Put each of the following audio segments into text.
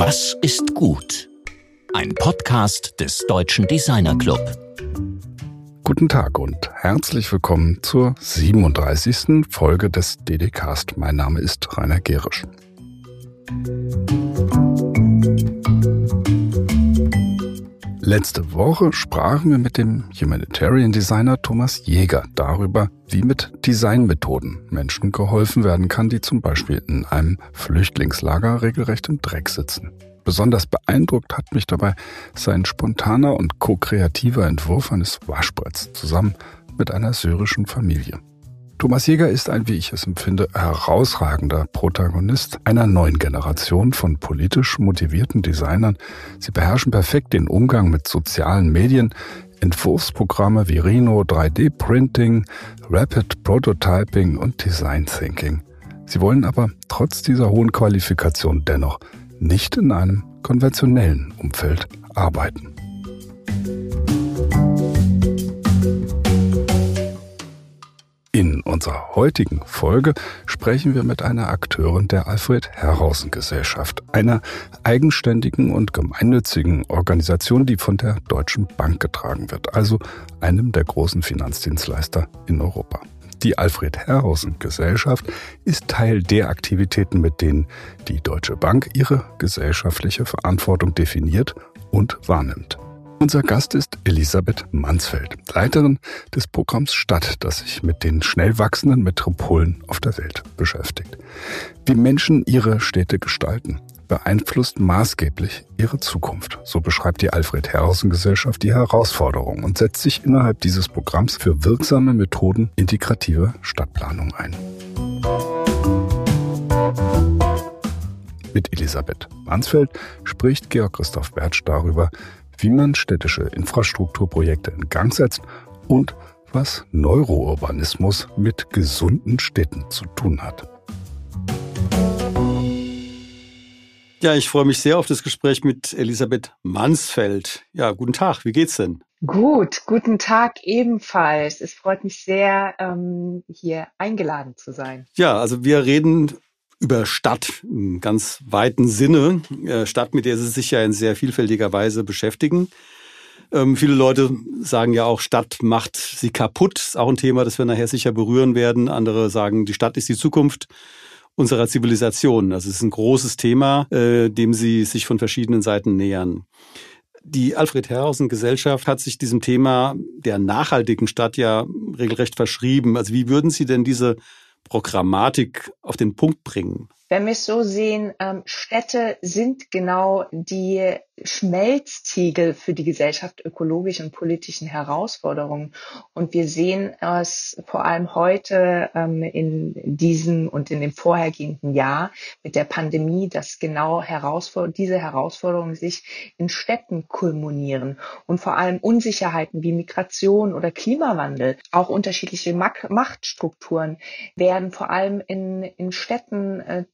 Was ist gut? Ein Podcast des Deutschen Designer Club. Guten Tag und herzlich willkommen zur 37. Folge des DDcast. Mein Name ist Rainer Gerisch. Letzte Woche sprachen wir mit dem Humanitarian Designer Thomas Jäger darüber, wie mit Designmethoden Menschen geholfen werden kann, die zum Beispiel in einem Flüchtlingslager regelrecht im Dreck sitzen. Besonders beeindruckt hat mich dabei sein spontaner und ko-kreativer Entwurf eines Waschbretts zusammen mit einer syrischen Familie. Thomas Jäger ist ein, wie ich es empfinde, herausragender Protagonist einer neuen Generation von politisch motivierten Designern. Sie beherrschen perfekt den Umgang mit sozialen Medien, Entwurfsprogramme wie Rhino, 3D-Printing, Rapid Prototyping und Design Thinking. Sie wollen aber trotz dieser hohen Qualifikation dennoch nicht in einem konventionellen Umfeld arbeiten. In unserer heutigen Folge sprechen wir mit einer Akteurin der Alfred Herrhausen Gesellschaft, einer eigenständigen und gemeinnützigen Organisation, die von der Deutschen Bank getragen wird, also einem der großen Finanzdienstleister in Europa. Die Alfred Herrhausen Gesellschaft ist Teil der Aktivitäten, mit denen die Deutsche Bank ihre gesellschaftliche Verantwortung definiert und wahrnimmt. Unser Gast ist Elisabeth Mansfeld, Leiterin des Programms Stadt, das sich mit den schnell wachsenden Metropolen auf der Welt beschäftigt. Wie Menschen ihre Städte gestalten, beeinflusst maßgeblich ihre Zukunft. So beschreibt die Alfred Herrhausen Gesellschaft die Herausforderung und setzt sich innerhalb dieses Programms für wirksame Methoden integrativer Stadtplanung ein. Mit Elisabeth Mansfeld spricht Georg Christoph Bertsch darüber, wie man städtische Infrastrukturprojekte in Gang setzt und was Neurourbanismus mit gesunden Städten zu tun hat. Ja, ich freue mich sehr auf das Gespräch mit Elisabeth Mansfeld. Ja, guten Tag, wie geht's denn? Gut, guten Tag ebenfalls. Es freut mich sehr, ähm, hier eingeladen zu sein. Ja, also wir reden über Stadt im ganz weiten Sinne. Äh, Stadt, mit der Sie sich ja in sehr vielfältiger Weise beschäftigen. Ähm, viele Leute sagen ja auch, Stadt macht sie kaputt. Ist auch ein Thema, das wir nachher sicher berühren werden. Andere sagen, die Stadt ist die Zukunft unserer Zivilisation. Das ist ein großes Thema, äh, dem Sie sich von verschiedenen Seiten nähern. Die Alfred Herrhausen Gesellschaft hat sich diesem Thema der nachhaltigen Stadt ja regelrecht verschrieben. Also wie würden Sie denn diese Programmatik auf den Punkt bringen? Wenn wir es so sehen, ähm, Städte sind genau die Schmelztiegel für die Gesellschaft ökologischen und politischen Herausforderungen. Und wir sehen es vor allem heute ähm, in diesem und in dem vorhergehenden Jahr mit der Pandemie, dass genau Herausfor diese Herausforderungen sich in Städten kulminieren und vor allem Unsicherheiten wie Migration oder Klimawandel, auch unterschiedliche Machtstrukturen werden vor allem in, in Städten äh,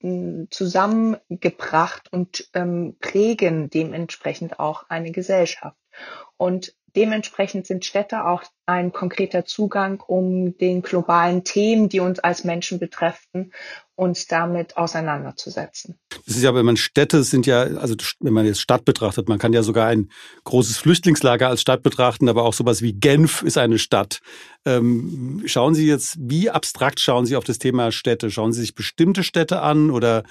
zusammengebracht und ähm, prägen dementsprechend auch eine Gesellschaft. Und dementsprechend sind Städte auch ein konkreter Zugang, um den globalen Themen, die uns als Menschen betreffen, uns damit auseinanderzusetzen. Das ist ja, wenn man Städte sind ja, also wenn man jetzt Stadt betrachtet, man kann ja sogar ein großes Flüchtlingslager als Stadt betrachten, aber auch sowas wie Genf ist eine Stadt. Ähm, schauen Sie jetzt, wie abstrakt schauen Sie auf das Thema Städte? Schauen Sie sich bestimmte Städte an oder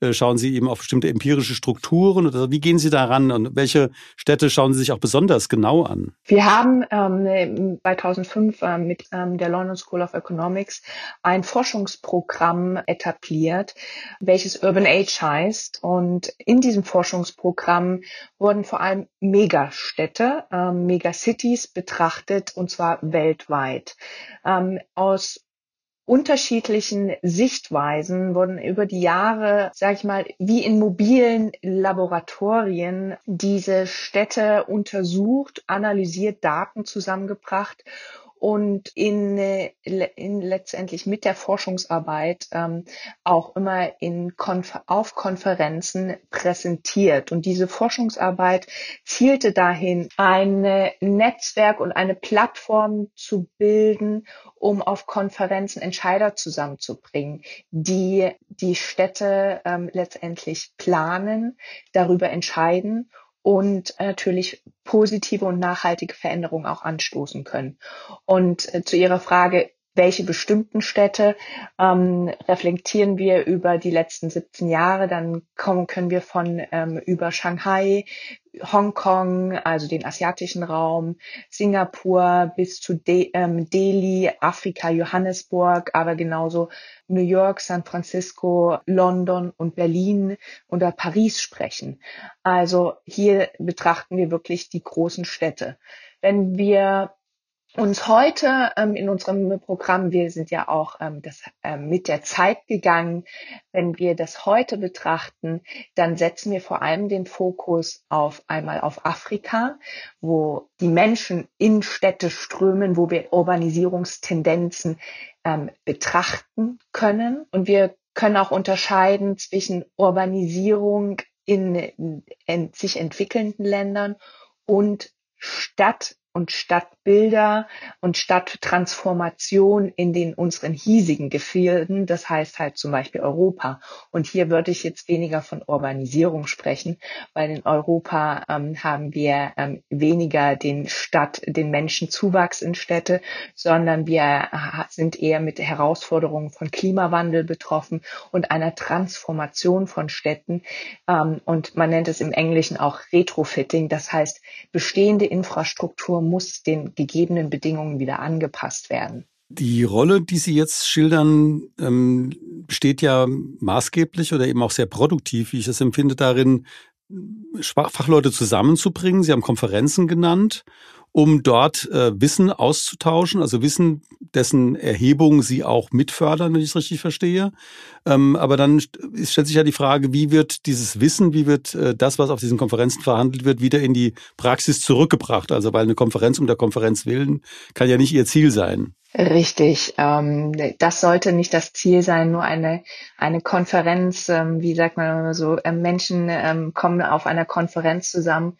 äh, schauen Sie eben auf bestimmte empirische Strukturen oder wie gehen Sie daran und welche Städte schauen Sie sich auch besonders genau an? Wir haben ähm, 2005 äh, mit ähm, der London School of Economics ein Forschungsprogramm etabliert, welches Urban Age heißt. Und in diesem Forschungsprogramm wurden vor allem Megastädte, ähm, Megacities betrachtet und zwar weltweit. Ähm, aus unterschiedlichen Sichtweisen wurden über die Jahre, sag ich mal, wie in mobilen Laboratorien diese Städte untersucht, analysiert, Daten zusammengebracht und in, in letztendlich mit der Forschungsarbeit ähm, auch immer in Konfer auf Konferenzen präsentiert. Und diese Forschungsarbeit zielte dahin, ein Netzwerk und eine Plattform zu bilden, um auf Konferenzen Entscheider zusammenzubringen, die die Städte ähm, letztendlich planen, darüber entscheiden und natürlich positive und nachhaltige Veränderungen auch anstoßen können. Und äh, zu Ihrer Frage, welche bestimmten Städte ähm, reflektieren wir über die letzten 17 Jahre, dann kommen, können wir von ähm, über Shanghai, Hongkong, also den asiatischen Raum, Singapur bis zu De ähm, Delhi, Afrika, Johannesburg, aber genauso New York, San Francisco, London und Berlin oder Paris sprechen. Also hier betrachten wir wirklich die großen Städte. Wenn wir uns heute ähm, in unserem Programm, wir sind ja auch ähm, das, ähm, mit der Zeit gegangen, wenn wir das heute betrachten, dann setzen wir vor allem den Fokus auf einmal auf Afrika, wo die Menschen in Städte strömen, wo wir Urbanisierungstendenzen ähm, betrachten können. Und wir können auch unterscheiden zwischen Urbanisierung in, in, in sich entwickelnden Ländern und Stadt und Stadtbilder und Stadttransformation in den unseren hiesigen Gefilden, das heißt halt zum Beispiel Europa. Und hier würde ich jetzt weniger von Urbanisierung sprechen, weil in Europa ähm, haben wir ähm, weniger den Stadt, den Menschenzuwachs in Städte, sondern wir sind eher mit Herausforderungen von Klimawandel betroffen und einer Transformation von Städten. Ähm, und man nennt es im Englischen auch Retrofitting, das heißt bestehende Infrastruktur muss den gegebenen Bedingungen wieder angepasst werden. Die Rolle, die Sie jetzt schildern, ähm, besteht ja maßgeblich oder eben auch sehr produktiv, wie ich es empfinde, darin, Fachleute zusammenzubringen. Sie haben Konferenzen genannt um dort äh, Wissen auszutauschen, also Wissen, dessen Erhebung Sie auch mitfördern, wenn ich es richtig verstehe. Ähm, aber dann stellt sich ja die Frage, wie wird dieses Wissen, wie wird äh, das, was auf diesen Konferenzen verhandelt wird, wieder in die Praxis zurückgebracht? Also weil eine Konferenz um der Konferenz willen kann ja nicht ihr Ziel sein. Richtig. Ähm, das sollte nicht das Ziel sein, nur eine, eine Konferenz, ähm, wie sagt man so, äh, Menschen ähm, kommen auf einer Konferenz zusammen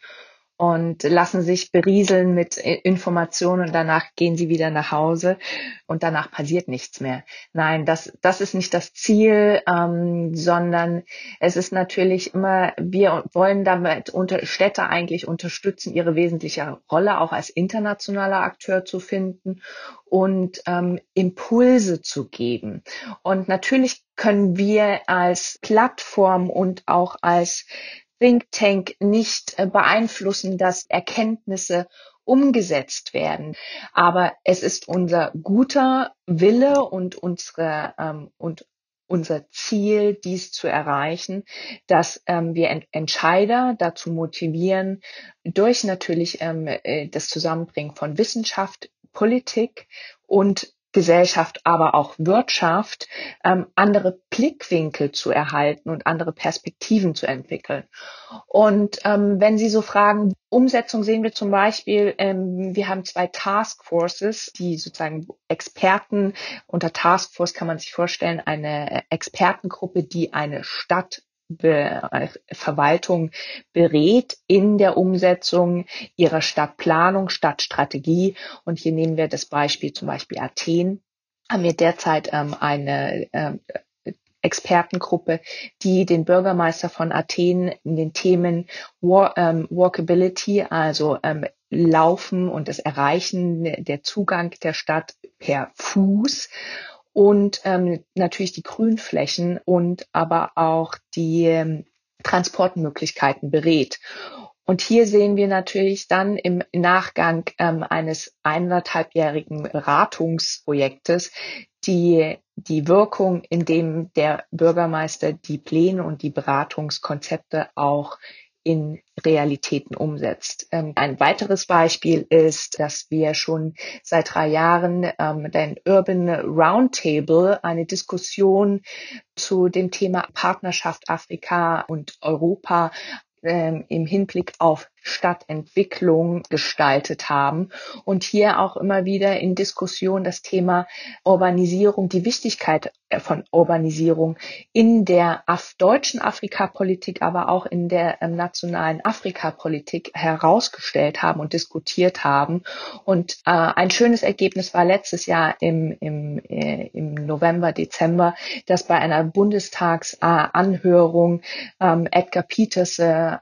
und lassen sich berieseln mit Informationen und danach gehen sie wieder nach Hause und danach passiert nichts mehr. Nein, das, das ist nicht das Ziel, ähm, sondern es ist natürlich immer, wir wollen damit unter, Städte eigentlich unterstützen, ihre wesentliche Rolle auch als internationaler Akteur zu finden und ähm, Impulse zu geben. Und natürlich können wir als Plattform und auch als Think Tank nicht äh, beeinflussen, dass Erkenntnisse umgesetzt werden. Aber es ist unser guter Wille und unsere ähm, und unser Ziel, dies zu erreichen, dass ähm, wir Ent Entscheider dazu motivieren, durch natürlich ähm, äh, das Zusammenbringen von Wissenschaft, Politik und Gesellschaft, aber auch Wirtschaft, ähm, andere Blickwinkel zu erhalten und andere Perspektiven zu entwickeln. Und ähm, wenn Sie so fragen, Umsetzung sehen wir zum Beispiel, ähm, wir haben zwei Taskforces, die sozusagen Experten unter Taskforce kann man sich vorstellen, eine Expertengruppe, die eine Stadt Verwaltung berät in der Umsetzung ihrer Stadtplanung, Stadtstrategie. Und hier nehmen wir das Beispiel zum Beispiel Athen. Haben wir derzeit ähm, eine ähm, Expertengruppe, die den Bürgermeister von Athen in den Themen War, ähm, Walkability, also ähm, Laufen und das Erreichen der Zugang der Stadt per Fuß und ähm, natürlich die Grünflächen und aber auch die ähm, Transportmöglichkeiten berät. Und hier sehen wir natürlich dann im Nachgang ähm, eines eineinhalbjährigen Beratungsprojektes die, die Wirkung, in dem der Bürgermeister die Pläne und die Beratungskonzepte auch in Realitäten umsetzt. Ähm, ein weiteres Beispiel ist, dass wir schon seit drei Jahren ähm, den Urban Roundtable, eine Diskussion zu dem Thema Partnerschaft Afrika und Europa ähm, im Hinblick auf Stadtentwicklung gestaltet haben und hier auch immer wieder in Diskussion das Thema Urbanisierung, die Wichtigkeit äh, von Urbanisierung in der Af deutschen Afrikapolitik, aber auch in der ähm, nationalen Afrikapolitik herausgestellt haben und diskutiert haben. Und äh, ein schönes Ergebnis war letztes Jahr im, im, äh, im November, Dezember, dass bei einer Bundestagsanhörung ähm, Edgar Peters, äh,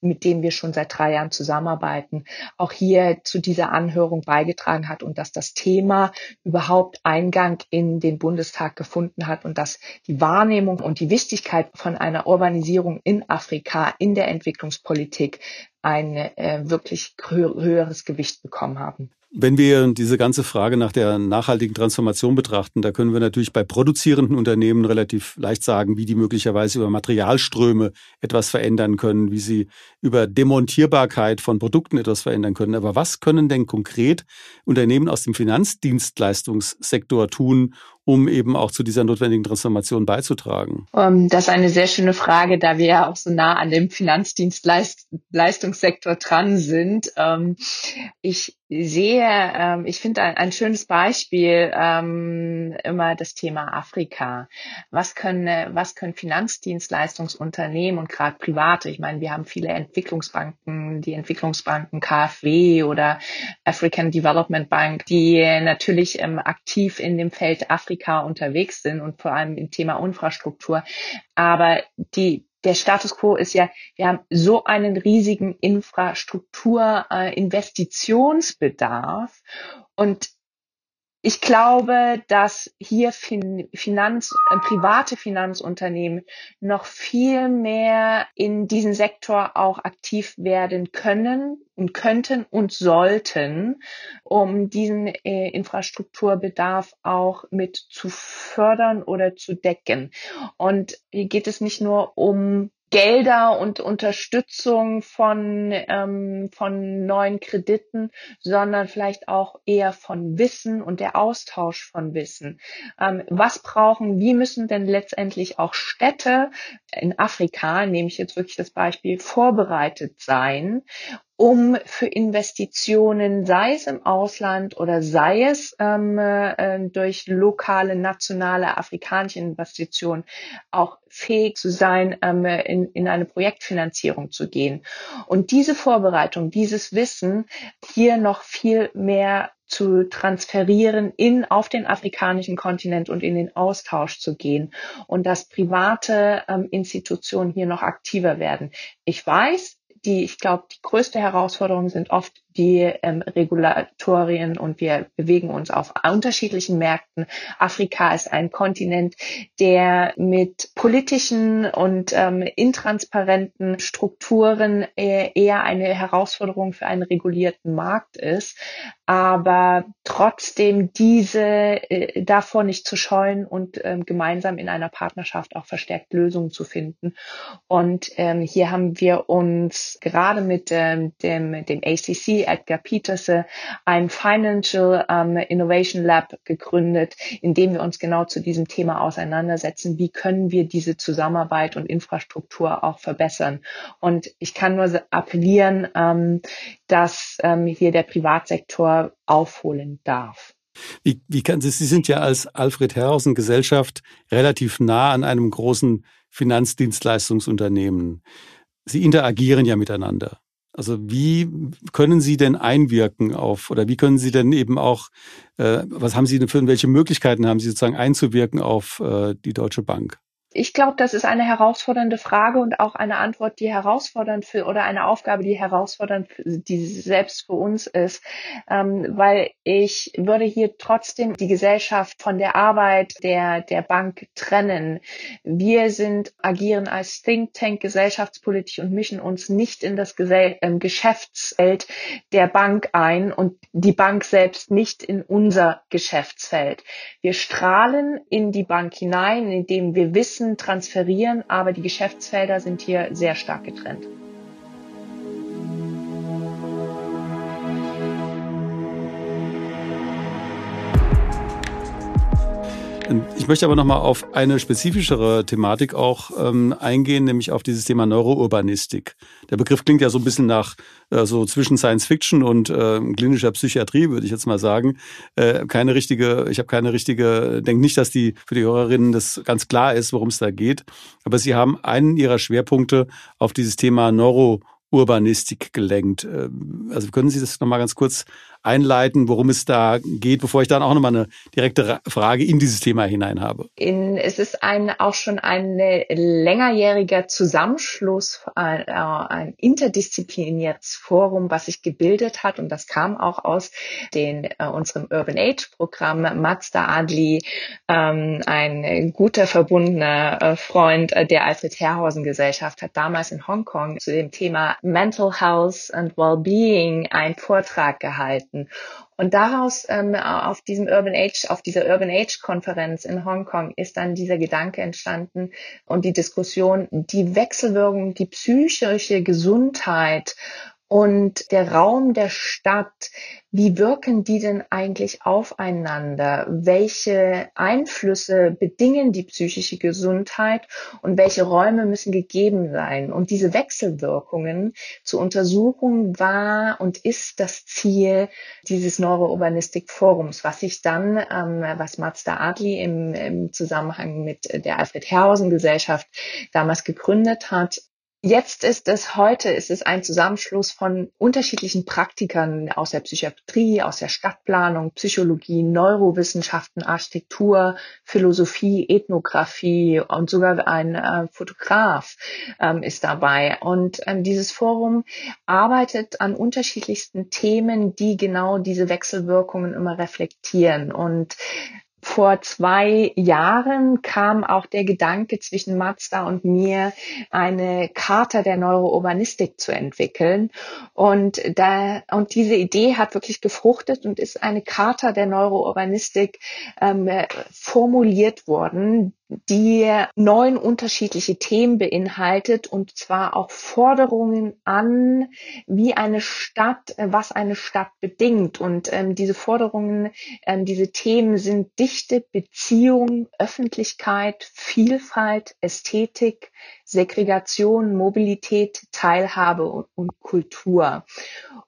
mit dem wir schon seit drei Jahren zusammenarbeiten, auch hier zu dieser Anhörung beigetragen hat und dass das Thema überhaupt Eingang in den Bundestag gefunden hat und dass die Wahrnehmung und die Wichtigkeit von einer Urbanisierung in Afrika in der Entwicklungspolitik ein äh, wirklich höheres Gewicht bekommen haben. Wenn wir diese ganze Frage nach der nachhaltigen Transformation betrachten, da können wir natürlich bei produzierenden Unternehmen relativ leicht sagen, wie die möglicherweise über Materialströme etwas verändern können, wie sie über Demontierbarkeit von Produkten etwas verändern können. Aber was können denn konkret Unternehmen aus dem Finanzdienstleistungssektor tun, um eben auch zu dieser notwendigen Transformation beizutragen? Ähm, das ist eine sehr schöne Frage, da wir ja auch so nah an dem Finanzdienstleistungssektor dran sind. Ähm, ich sehe, ähm, ich finde ein, ein schönes Beispiel immer das Thema Afrika. Was können, was können Finanzdienstleistungsunternehmen und gerade private, ich meine, wir haben viele Entwicklungsbanken, die Entwicklungsbanken KfW oder African Development Bank, die natürlich aktiv in dem Feld Afrika Afrika unterwegs sind und vor allem im Thema Infrastruktur. Aber die der Status quo ist ja, wir haben so einen riesigen Infrastrukturinvestitionsbedarf und ich glaube, dass hier Finanz, äh, private Finanzunternehmen noch viel mehr in diesem Sektor auch aktiv werden können und könnten und sollten, um diesen äh, Infrastrukturbedarf auch mit zu fördern oder zu decken. Und hier geht es nicht nur um Gelder und Unterstützung von, ähm, von neuen Krediten, sondern vielleicht auch eher von Wissen und der Austausch von Wissen. Ähm, was brauchen, wie müssen denn letztendlich auch Städte in Afrika, nehme ich jetzt wirklich das Beispiel, vorbereitet sein, um für Investitionen, sei es im Ausland oder sei es ähm, äh, durch lokale, nationale, afrikanische Investitionen, auch fähig zu sein, ähm, in, in eine Projektfinanzierung zu gehen. Und diese Vorbereitung, dieses Wissen hier noch viel mehr zu transferieren in auf den afrikanischen Kontinent und in den Austausch zu gehen und dass private ähm, Institutionen hier noch aktiver werden. Ich weiß, die, ich glaube, die größte Herausforderung sind oft die ähm, Regulatorien und wir bewegen uns auf unterschiedlichen Märkten. Afrika ist ein Kontinent, der mit politischen und ähm, intransparenten Strukturen äh, eher eine Herausforderung für einen regulierten Markt ist, aber trotzdem diese äh, davor nicht zu scheuen und ähm, gemeinsam in einer Partnerschaft auch verstärkt Lösungen zu finden. Und ähm, hier haben wir uns gerade mit ähm, dem, dem ACC Edgar Peterse ein Financial um, Innovation Lab gegründet, in dem wir uns genau zu diesem Thema auseinandersetzen. Wie können wir diese Zusammenarbeit und Infrastruktur auch verbessern? Und ich kann nur appellieren, ähm, dass ähm, hier der Privatsektor aufholen darf. Wie, wie kann Sie, Sie sind ja als Alfred Herrhausen Gesellschaft relativ nah an einem großen Finanzdienstleistungsunternehmen. Sie interagieren ja miteinander. Also wie können Sie denn einwirken auf oder wie können Sie denn eben auch, äh, was haben Sie denn für welche Möglichkeiten haben Sie sozusagen einzuwirken auf äh, die Deutsche Bank? Ich glaube, das ist eine herausfordernde Frage und auch eine Antwort, die herausfordernd für oder eine Aufgabe, die herausfordernd, die selbst für uns ist, ähm, weil ich würde hier trotzdem die Gesellschaft von der Arbeit der der Bank trennen. Wir sind agieren als Think Tank gesellschaftspolitisch und mischen uns nicht in das Gesell ähm, Geschäftsfeld der Bank ein und die Bank selbst nicht in unser Geschäftsfeld. Wir strahlen in die Bank hinein, indem wir wissen Wissen transferieren, aber die Geschäftsfelder sind hier sehr stark getrennt. Ich möchte aber nochmal auf eine spezifischere Thematik auch ähm, eingehen, nämlich auf dieses Thema Neurourbanistik. Der Begriff klingt ja so ein bisschen nach äh, so zwischen Science Fiction und äh, klinischer Psychiatrie, würde ich jetzt mal sagen. Äh, keine richtige, ich habe keine richtige, denke nicht, dass die für die Hörerinnen das ganz klar ist, worum es da geht. Aber Sie haben einen Ihrer Schwerpunkte auf dieses Thema Neurourbanistik gelenkt. Äh, also können Sie das nochmal ganz kurz einleiten, worum es da geht, bevor ich dann auch nochmal eine direkte Frage in dieses Thema hinein habe. In, es ist ein, auch schon ein längerjähriger Zusammenschluss, ein, äh, ein interdisziplinäres Forum, was sich gebildet hat und das kam auch aus den, äh, unserem Urban Age Programm. Mazda Adli, ähm, ein guter verbundener äh, Freund äh, der Alfred Herrhausen Gesellschaft, hat damals in Hongkong zu dem Thema Mental Health and Wellbeing einen Vortrag gehalten Projekten. Und daraus ähm, auf diesem Urban Age, auf dieser Urban Age Konferenz in Hongkong ist dann dieser Gedanke entstanden und die Diskussion, die Wechselwirkung, die psychische Gesundheit und der Raum der Stadt, wie wirken die denn eigentlich aufeinander? Welche Einflüsse bedingen die psychische Gesundheit und welche Räume müssen gegeben sein? Und diese Wechselwirkungen zu untersuchen war und ist das Ziel dieses Neurourbanistik Forums, was sich dann, ähm, was Mazda Adli im, im Zusammenhang mit der Alfred Herrhausen Gesellschaft damals gegründet hat, Jetzt ist es, heute ist es ein Zusammenschluss von unterschiedlichen Praktikern aus der Psychiatrie, aus der Stadtplanung, Psychologie, Neurowissenschaften, Architektur, Philosophie, Ethnographie und sogar ein äh, Fotograf ähm, ist dabei. Und ähm, dieses Forum arbeitet an unterschiedlichsten Themen, die genau diese Wechselwirkungen immer reflektieren. Und vor zwei Jahren kam auch der Gedanke zwischen Mazda und mir, eine Charta der Neurourbanistik zu entwickeln. Und da, und diese Idee hat wirklich gefruchtet und ist eine Charta der Neurourbanistik ähm, formuliert worden, die neun unterschiedliche Themen beinhaltet und zwar auch Forderungen an, wie eine Stadt, äh, was eine Stadt bedingt. Und ähm, diese Forderungen, ähm, diese Themen sind Dichte, Beziehung, Öffentlichkeit, Vielfalt, Ästhetik, Segregation, Mobilität, Teilhabe und, und Kultur.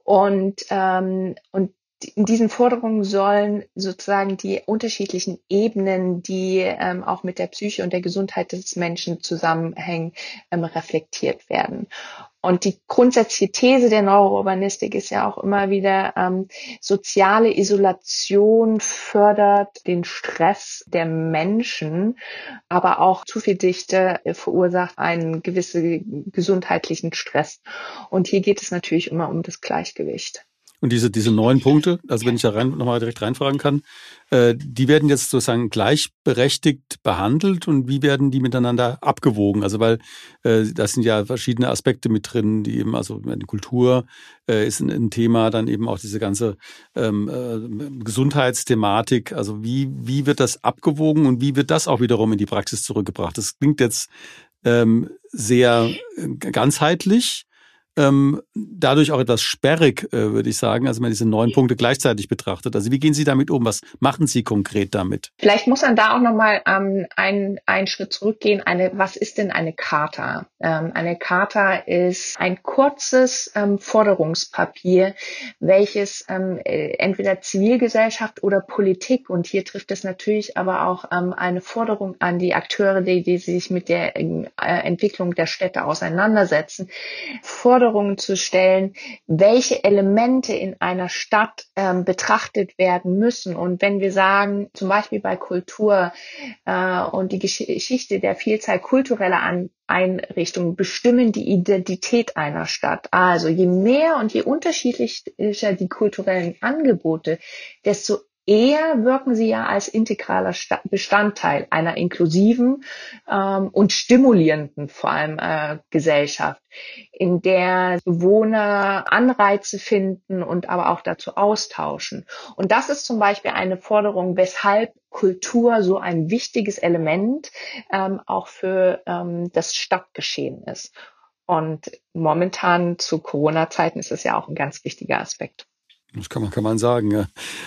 Und, ähm, und in diesen Forderungen sollen sozusagen die unterschiedlichen Ebenen, die ähm, auch mit der Psyche und der Gesundheit des Menschen zusammenhängen, ähm, reflektiert werden. Und die grundsätzliche These der Neurourbanistik ist ja auch immer wieder, ähm, soziale Isolation fördert den Stress der Menschen, aber auch zu viel Dichte verursacht einen gewissen gesundheitlichen Stress. Und hier geht es natürlich immer um das Gleichgewicht. Und diese, diese neun Punkte, also wenn ich da rein, nochmal direkt reinfragen kann, äh, die werden jetzt sozusagen gleichberechtigt behandelt und wie werden die miteinander abgewogen? Also weil äh, das sind ja verschiedene Aspekte mit drin, die eben, also Kultur äh, ist ein, ein Thema, dann eben auch diese ganze ähm, äh, Gesundheitsthematik. Also wie, wie wird das abgewogen und wie wird das auch wiederum in die Praxis zurückgebracht? Das klingt jetzt ähm, sehr äh, ganzheitlich ähm, dadurch auch etwas sperrig, äh, würde ich sagen, also wenn man diese neun Punkte gleichzeitig betrachtet. Also wie gehen Sie damit um? Was machen Sie konkret damit? Vielleicht muss man da auch nochmal ähm, einen, einen Schritt zurückgehen. Eine, was ist denn eine Charta? Ähm, eine Charta ist ein kurzes ähm, Forderungspapier, welches ähm, äh, entweder Zivilgesellschaft oder Politik, und hier trifft es natürlich aber auch ähm, eine Forderung an die Akteure, die, die sich mit der äh, Entwicklung der Städte auseinandersetzen, Forderungen Forderungen zu stellen, welche Elemente in einer Stadt ähm, betrachtet werden müssen. Und wenn wir sagen, zum Beispiel bei Kultur äh, und die Geschichte der Vielzahl kultureller An Einrichtungen bestimmen die Identität einer Stadt. Also je mehr und je unterschiedlicher die kulturellen Angebote, desto eher wirken sie ja als integraler Bestandteil einer inklusiven ähm, und stimulierenden vor allem äh, Gesellschaft, in der Bewohner Anreize finden und aber auch dazu austauschen. Und das ist zum Beispiel eine Forderung, weshalb Kultur so ein wichtiges Element ähm, auch für ähm, das Stadtgeschehen ist. Und momentan zu Corona-Zeiten ist es ja auch ein ganz wichtiger Aspekt. Das kann man, kann man sagen, ja.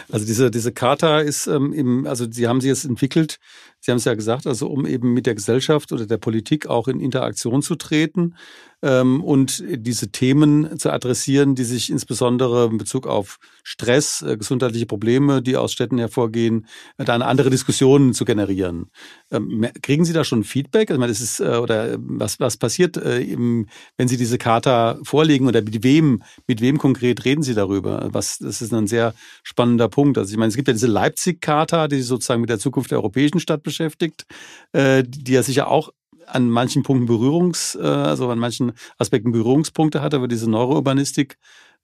Also diese, diese Charta ist ähm, im, also Sie haben sie jetzt entwickelt, Sie haben es ja gesagt, also um eben mit der Gesellschaft oder der Politik auch in Interaktion zu treten ähm, und diese Themen zu adressieren, die sich insbesondere in Bezug auf Stress, äh, gesundheitliche Probleme, die aus Städten hervorgehen, äh, eine andere Diskussion zu generieren. Ähm, kriegen Sie da schon Feedback? Also, das ist, äh, oder äh, was, was passiert, äh, im, wenn Sie diese Charta vorlegen oder mit wem, mit wem konkret reden Sie darüber? Was, das ist ein sehr spannender Punkt. Also ich meine, es gibt ja diese Leipzig-Charta, die sich sozusagen mit der Zukunft der europäischen Stadt beschäftigt, äh, die ja sicher auch an manchen Punkten Berührungs, äh, also an manchen Aspekten Berührungspunkte hat, aber diese Neurourbanistik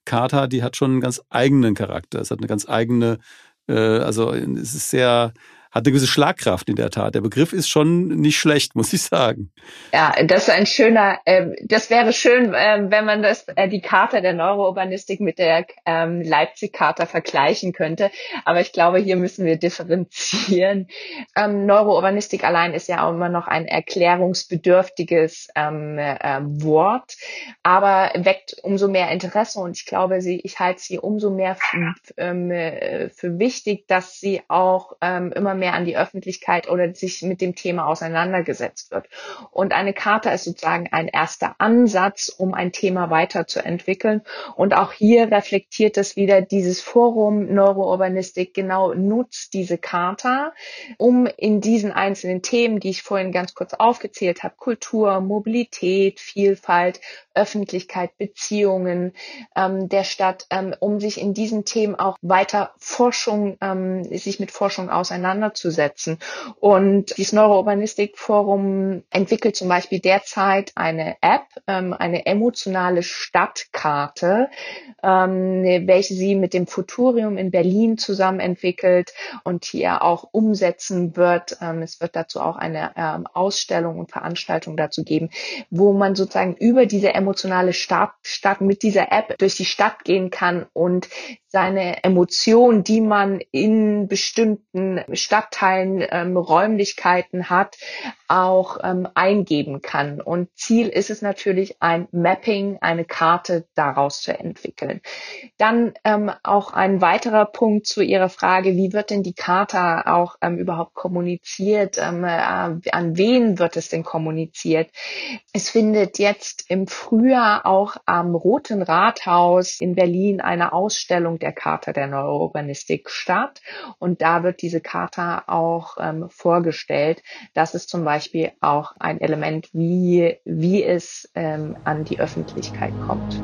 Charta, die hat schon einen ganz eigenen Charakter. Es hat eine ganz eigene, äh, also es ist sehr, hat eine gewisse Schlagkraft in der Tat. Der Begriff ist schon nicht schlecht, muss ich sagen. Ja, das ist ein schöner, äh, das wäre schön, äh, wenn man das, äh, die Charta der Neurourbanistik mit der ähm, Leipzig-Charta vergleichen könnte. Aber ich glaube, hier müssen wir differenzieren. Ähm, Neurourbanistik allein ist ja auch immer noch ein erklärungsbedürftiges ähm, äh, Wort, aber weckt umso mehr Interesse und ich glaube, sie, ich halte sie umso mehr ähm, äh, für wichtig, dass sie auch ähm, immer mehr mehr an die Öffentlichkeit oder sich mit dem Thema auseinandergesetzt wird. Und eine Charta ist sozusagen ein erster Ansatz, um ein Thema weiterzuentwickeln. Und auch hier reflektiert es wieder dieses Forum Neurourbanistik genau nutzt diese Charta, um in diesen einzelnen Themen, die ich vorhin ganz kurz aufgezählt habe, Kultur, Mobilität, Vielfalt, Öffentlichkeit, Beziehungen ähm, der Stadt, ähm, um sich in diesen Themen auch weiter Forschung, ähm, sich mit Forschung auseinanderzusetzen. Und dieses Neurourbanistik-Forum entwickelt zum Beispiel derzeit eine App, ähm, eine emotionale Stadtkarte, ähm, welche sie mit dem Futurium in Berlin zusammen entwickelt und hier auch umsetzen wird. Ähm, es wird dazu auch eine ähm, Ausstellung und Veranstaltung dazu geben, wo man sozusagen über diese emotionale Stadt, Stadt mit dieser App durch die Stadt gehen kann und seine Emotionen, die man in bestimmten Stadtteilen, ähm, Räumlichkeiten hat, auch ähm, eingeben kann. Und Ziel ist es natürlich, ein Mapping, eine Karte daraus zu entwickeln. Dann ähm, auch ein weiterer Punkt zu Ihrer Frage, wie wird denn die Karte auch ähm, überhaupt kommuniziert? Ähm, äh, an wen wird es denn kommuniziert? Es findet jetzt im Frühjahr auch am Roten Rathaus in Berlin eine Ausstellung der Charta der Neurourbanistik statt. Und da wird diese Charta auch ähm, vorgestellt. Das ist zum Beispiel auch ein Element, wie, wie es ähm, an die Öffentlichkeit kommt.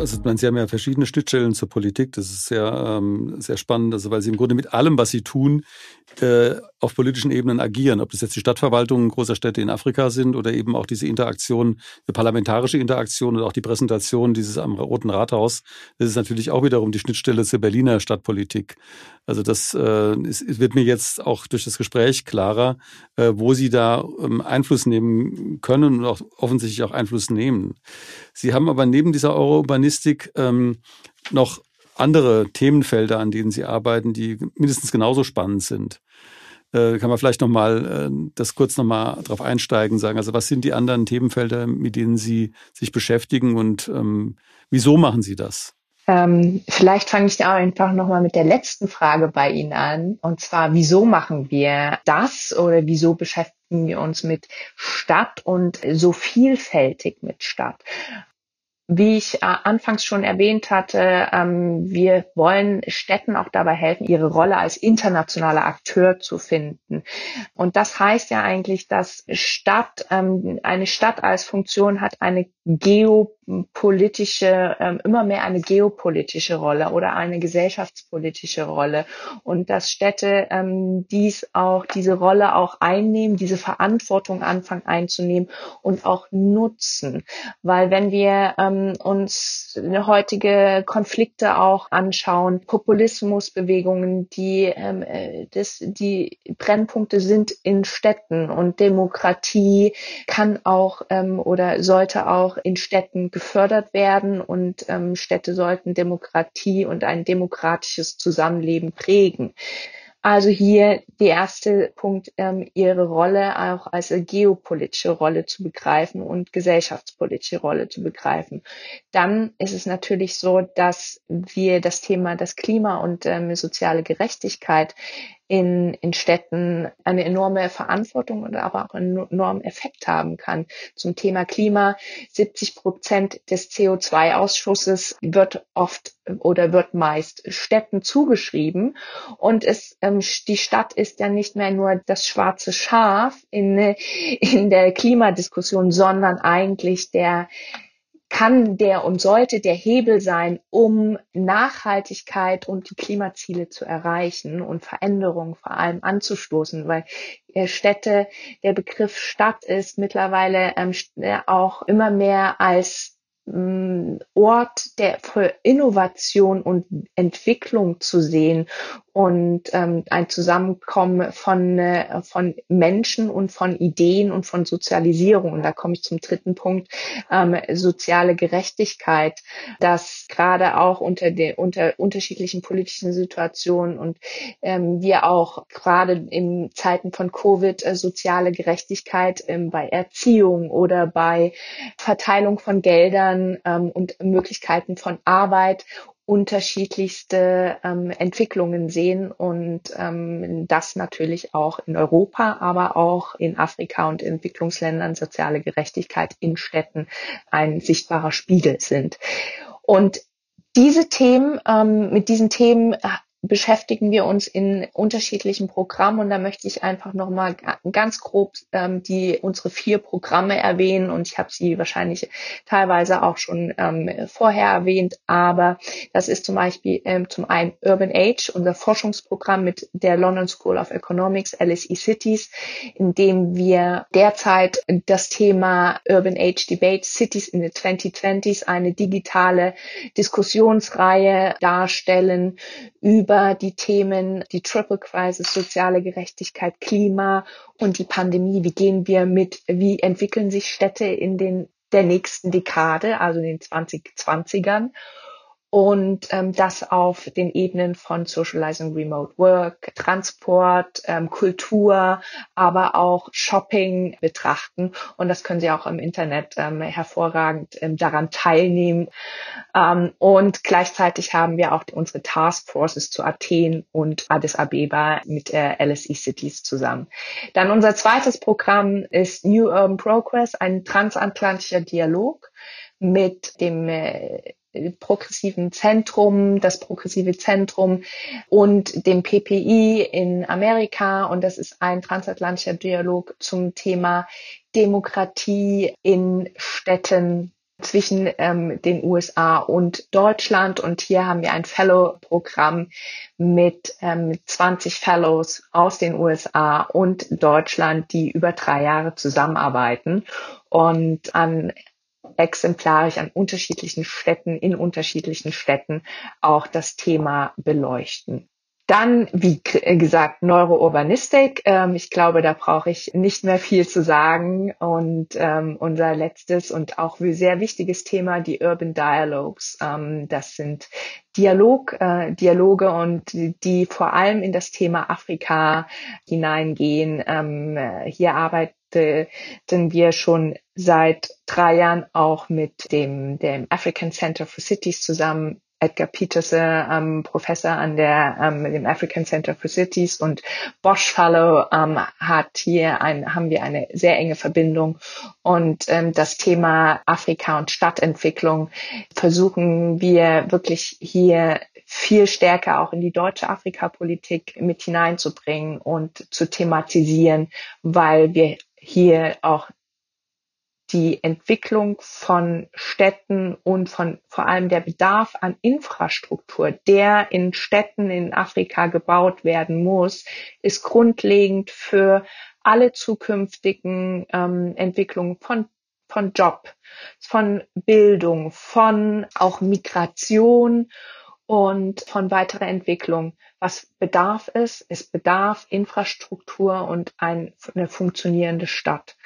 Also man, Sie haben ja verschiedene Schnittstellen zur Politik. Das ist sehr, ähm, sehr spannend, also weil Sie im Grunde mit allem, was Sie tun, äh, auf politischen Ebenen agieren. Ob das jetzt die Stadtverwaltungen großer Städte in Afrika sind oder eben auch diese Interaktion, die parlamentarische Interaktion und auch die Präsentation dieses am Roten Rathaus. Das ist natürlich auch wiederum die Schnittstelle zur Berliner Stadtpolitik. Also das äh, ist, wird mir jetzt auch durch das Gespräch klarer, äh, wo Sie da ähm, Einfluss nehmen können und auch offensichtlich auch Einfluss nehmen. Sie haben aber neben dieser Eurourbanistik ähm, noch andere Themenfelder, an denen Sie arbeiten, die mindestens genauso spannend sind. Äh, kann man vielleicht nochmal äh, das kurz nochmal drauf einsteigen, sagen, also was sind die anderen Themenfelder, mit denen Sie sich beschäftigen und ähm, wieso machen Sie das? Ähm, vielleicht fange ich auch einfach nochmal mit der letzten Frage bei Ihnen an. Und zwar, wieso machen wir das oder wieso beschäftigen wir uns mit Stadt und so vielfältig mit Stadt? Wie ich äh, anfangs schon erwähnt hatte, ähm, wir wollen Städten auch dabei helfen, ihre Rolle als internationaler Akteur zu finden. Und das heißt ja eigentlich, dass Stadt, ähm, eine Stadt als Funktion hat eine geopolitische, ähm, immer mehr eine geopolitische Rolle oder eine gesellschaftspolitische Rolle. Und dass Städte ähm, dies auch, diese Rolle auch einnehmen, diese Verantwortung anfangen einzunehmen und auch nutzen. Weil wenn wir ähm, uns heutige Konflikte auch anschauen, Populismusbewegungen, die, ähm, äh, das, die Brennpunkte sind in Städten und Demokratie kann auch ähm, oder sollte auch in Städten gefördert werden und ähm, Städte sollten Demokratie und ein demokratisches Zusammenleben prägen. Also hier der erste Punkt, ähm, ihre Rolle auch als geopolitische Rolle zu begreifen und gesellschaftspolitische Rolle zu begreifen. Dann ist es natürlich so, dass wir das Thema das Klima und ähm, soziale Gerechtigkeit in, in Städten eine enorme Verantwortung und aber auch einen enormen Effekt haben kann. Zum Thema Klima, 70 Prozent des CO2-Ausschusses wird oft oder wird meist Städten zugeschrieben. Und es, ähm, die Stadt ist ja nicht mehr nur das schwarze Schaf in, in der Klimadiskussion, sondern eigentlich der kann der und sollte der Hebel sein, um Nachhaltigkeit und die Klimaziele zu erreichen und Veränderungen vor allem anzustoßen, weil äh, Städte, der Begriff Stadt ist mittlerweile ähm, auch immer mehr als Ort der für Innovation und Entwicklung zu sehen und ähm, ein Zusammenkommen von, äh, von Menschen und von Ideen und von Sozialisierung. Und da komme ich zum dritten Punkt, ähm, soziale Gerechtigkeit, dass gerade auch unter den unter unterschiedlichen politischen Situationen und ähm, wir auch gerade in Zeiten von Covid äh, soziale Gerechtigkeit ähm, bei Erziehung oder bei Verteilung von Geldern ähm, und Möglichkeiten von Arbeit unterschiedlichste ähm, Entwicklungen sehen und ähm, das natürlich auch in Europa, aber auch in Afrika und Entwicklungsländern soziale Gerechtigkeit in Städten ein sichtbarer Spiegel sind. Und diese Themen, ähm, mit diesen Themen beschäftigen wir uns in unterschiedlichen Programmen und da möchte ich einfach nochmal ganz grob ähm, die unsere vier Programme erwähnen und ich habe sie wahrscheinlich teilweise auch schon ähm, vorher erwähnt, aber das ist zum Beispiel ähm, zum einen Urban Age, unser Forschungsprogramm mit der London School of Economics, LSE Cities, in dem wir derzeit das Thema Urban Age Debate Cities in the 2020s, eine digitale Diskussionsreihe darstellen über über die Themen, die Triple Crisis, soziale Gerechtigkeit, Klima und die Pandemie. Wie gehen wir mit, wie entwickeln sich Städte in den der nächsten Dekade, also in den 2020ern? Und ähm, das auf den Ebenen von Socializing Remote Work, Transport, ähm, Kultur, aber auch Shopping betrachten. Und das können Sie auch im Internet ähm, hervorragend ähm, daran teilnehmen. Ähm, und gleichzeitig haben wir auch unsere Task Forces zu Athen und Addis Abeba mit äh, LSE Cities zusammen. Dann unser zweites Programm ist New Urban Progress, ein transatlantischer Dialog mit dem äh, progressiven Zentrum, das progressive Zentrum und dem PPI in Amerika. Und das ist ein transatlantischer Dialog zum Thema Demokratie in Städten zwischen ähm, den USA und Deutschland. Und hier haben wir ein Fellow-Programm mit ähm, 20 Fellows aus den USA und Deutschland, die über drei Jahre zusammenarbeiten und an exemplarisch an unterschiedlichen Städten, in unterschiedlichen Städten auch das Thema beleuchten. Dann, wie äh, gesagt, Neurourbanistik. Ähm, ich glaube, da brauche ich nicht mehr viel zu sagen. Und ähm, unser letztes und auch sehr wichtiges Thema, die Urban Dialogues. Ähm, das sind Dialog, äh, Dialoge und die, vor allem in das Thema Afrika hineingehen. Ähm, hier arbeiten wir schon seit drei Jahren auch mit dem, dem African Center for Cities zusammen. Edgar Peterson, ähm, Professor an der ähm, dem African Center for Cities und Bosch Fellow ähm, hat hier ein, haben wir eine sehr enge Verbindung. Und ähm, das Thema Afrika und Stadtentwicklung versuchen wir wirklich hier viel stärker auch in die deutsche Afrikapolitik mit hineinzubringen und zu thematisieren, weil wir hier auch die Entwicklung von Städten und von vor allem der Bedarf an Infrastruktur, der in Städten in Afrika gebaut werden muss, ist grundlegend für alle zukünftigen ähm, Entwicklungen von von Job, von Bildung, von auch Migration und von weiterer Entwicklung. Was bedarf es? Es bedarf Infrastruktur und ein, eine funktionierende Stadt.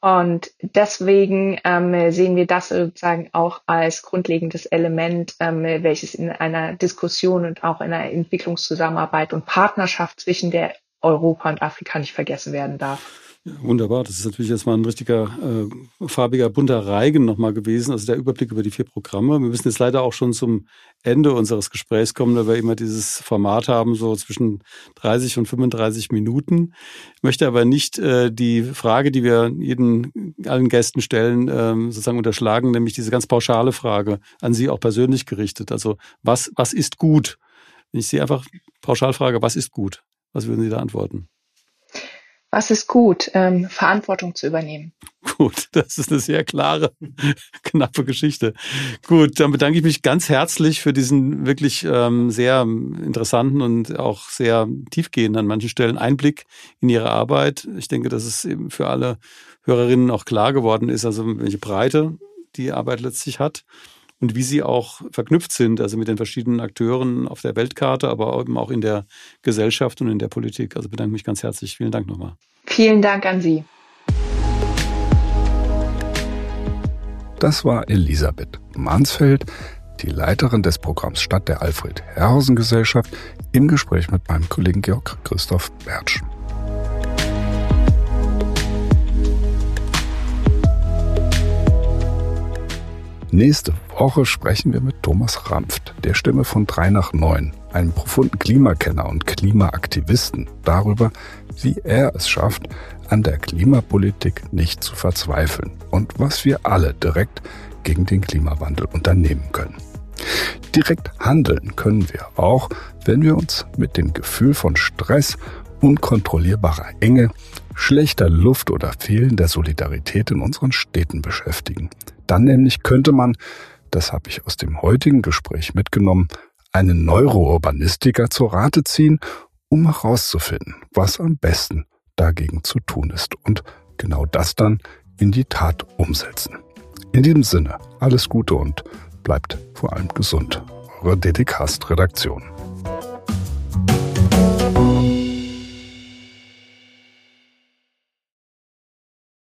Und deswegen ähm, sehen wir das sozusagen auch als grundlegendes Element, ähm, welches in einer Diskussion und auch in einer Entwicklungszusammenarbeit und Partnerschaft zwischen der Europa und Afrika nicht vergessen werden darf. Wunderbar. Das ist natürlich jetzt mal ein richtiger äh, farbiger bunter Reigen nochmal gewesen. Also der Überblick über die vier Programme. Wir müssen jetzt leider auch schon zum Ende unseres Gesprächs kommen, da wir immer dieses Format haben, so zwischen 30 und 35 Minuten. Ich möchte aber nicht äh, die Frage, die wir jeden, allen Gästen stellen, äh, sozusagen unterschlagen, nämlich diese ganz pauschale Frage an Sie auch persönlich gerichtet. Also was, was ist gut? Wenn ich Sie einfach pauschal frage, was ist gut? Was würden Sie da antworten? Was ist gut? Ähm, Verantwortung zu übernehmen. Gut, das ist eine sehr klare, knappe Geschichte. Gut, dann bedanke ich mich ganz herzlich für diesen wirklich ähm, sehr interessanten und auch sehr tiefgehenden an manchen Stellen Einblick in Ihre Arbeit. Ich denke, dass es eben für alle Hörerinnen auch klar geworden ist, also welche Breite die Arbeit letztlich hat und wie sie auch verknüpft sind, also mit den verschiedenen Akteuren auf der Weltkarte, aber eben auch in der Gesellschaft und in der Politik. Also bedanke mich ganz herzlich. Vielen Dank nochmal. Vielen Dank an Sie. Das war Elisabeth Mansfeld, die Leiterin des Programms Stadt der Alfred Herrhausen Gesellschaft, im Gespräch mit meinem Kollegen Georg Christoph Bertsch. Nächste Woche sprechen wir mit Thomas Rampft, der Stimme von 3 nach 9, einem profunden Klimakenner und Klimaaktivisten, darüber, wie er es schafft, an der Klimapolitik nicht zu verzweifeln und was wir alle direkt gegen den Klimawandel unternehmen können. Direkt handeln können wir auch, wenn wir uns mit dem Gefühl von Stress, unkontrollierbarer Enge, schlechter Luft oder fehlender Solidarität in unseren Städten beschäftigen. Dann nämlich könnte man, das habe ich aus dem heutigen Gespräch mitgenommen, einen Neurourbanistiker zur Rate ziehen, um herauszufinden, was am besten dagegen zu tun ist und genau das dann in die Tat umsetzen. In diesem Sinne, alles Gute und bleibt vor allem gesund. Eure DDcast-Redaktion.